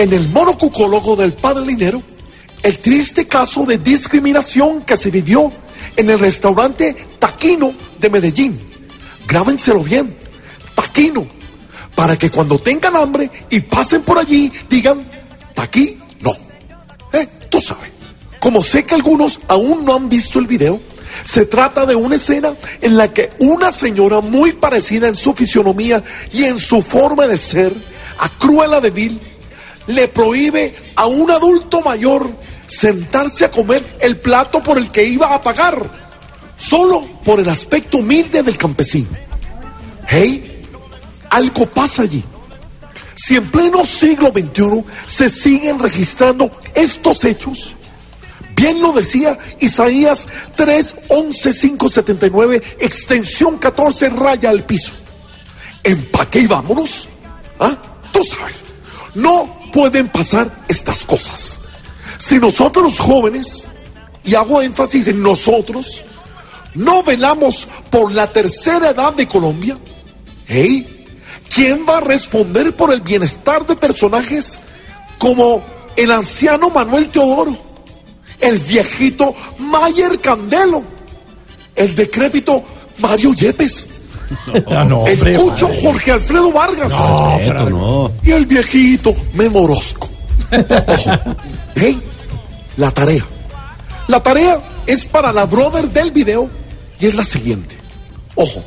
en el monocucólogo del padre Linero el triste caso de discriminación que se vivió en el restaurante Taquino de Medellín. Grábenselo bien, Taquino, para que cuando tengan hambre y pasen por allí digan, Taqui, no. Eh, tú sabes. Como sé que algunos aún no han visto el video, se trata de una escena en la que una señora muy parecida en su fisionomía y en su forma de ser a Cruella de Vil le prohíbe a un adulto mayor sentarse a comer el plato por el que iba a pagar, solo por el aspecto humilde del campesino. Hey, algo pasa allí. Si en pleno siglo XXI se siguen registrando estos hechos, bien lo decía Isaías 3, 11, 5, 79, extensión 14, raya al piso. Empaque y vámonos. ¿Ah? Tú sabes, no pueden pasar estas cosas. Si nosotros jóvenes, y hago énfasis en nosotros, no velamos por la tercera edad de Colombia, ¿hey? ¿quién va a responder por el bienestar de personajes como el anciano Manuel Teodoro, el viejito Mayer Candelo, el decrépito Mario Yepes? Ah, no, hombre, Escucho padre. Jorge Alfredo Vargas. Respeto, no. Y el viejito Memorosco. Ojo. Hey, la tarea. La tarea es para la brother del video y es la siguiente. Ojo.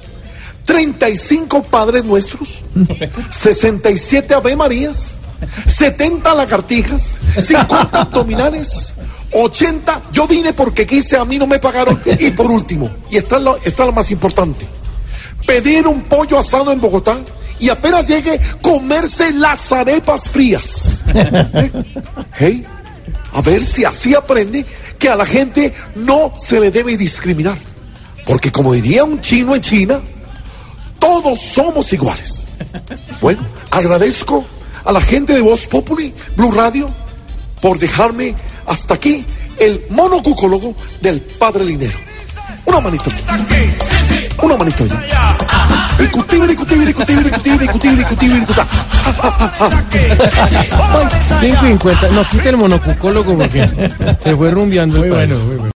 35 Padres Nuestros, 67 Ave Marías, 70 lagartijas, 50 abdominales, 80 yo vine porque quise, a mí no me pagaron. Y por último, y esta es lo, esta es más importante, pedir un pollo asado en Bogotá y apenas llegue, comerse las arepas frías. ¿Eh? Hey, a ver si así aprende que a la gente no se le debe discriminar. Porque como diría un chino en China, todos somos iguales. Bueno, agradezco a la gente de Voz Populi, Blue Radio, por dejarme hasta aquí el monocucólogo del Padre Linero. Una manito. Una manito ya. Discutible, discutible, discutible, discutible, discutible, discutible, discutible. 5.50. No, quita el monocucólogo porque se fue rumbeando el Muy bueno, muy bueno.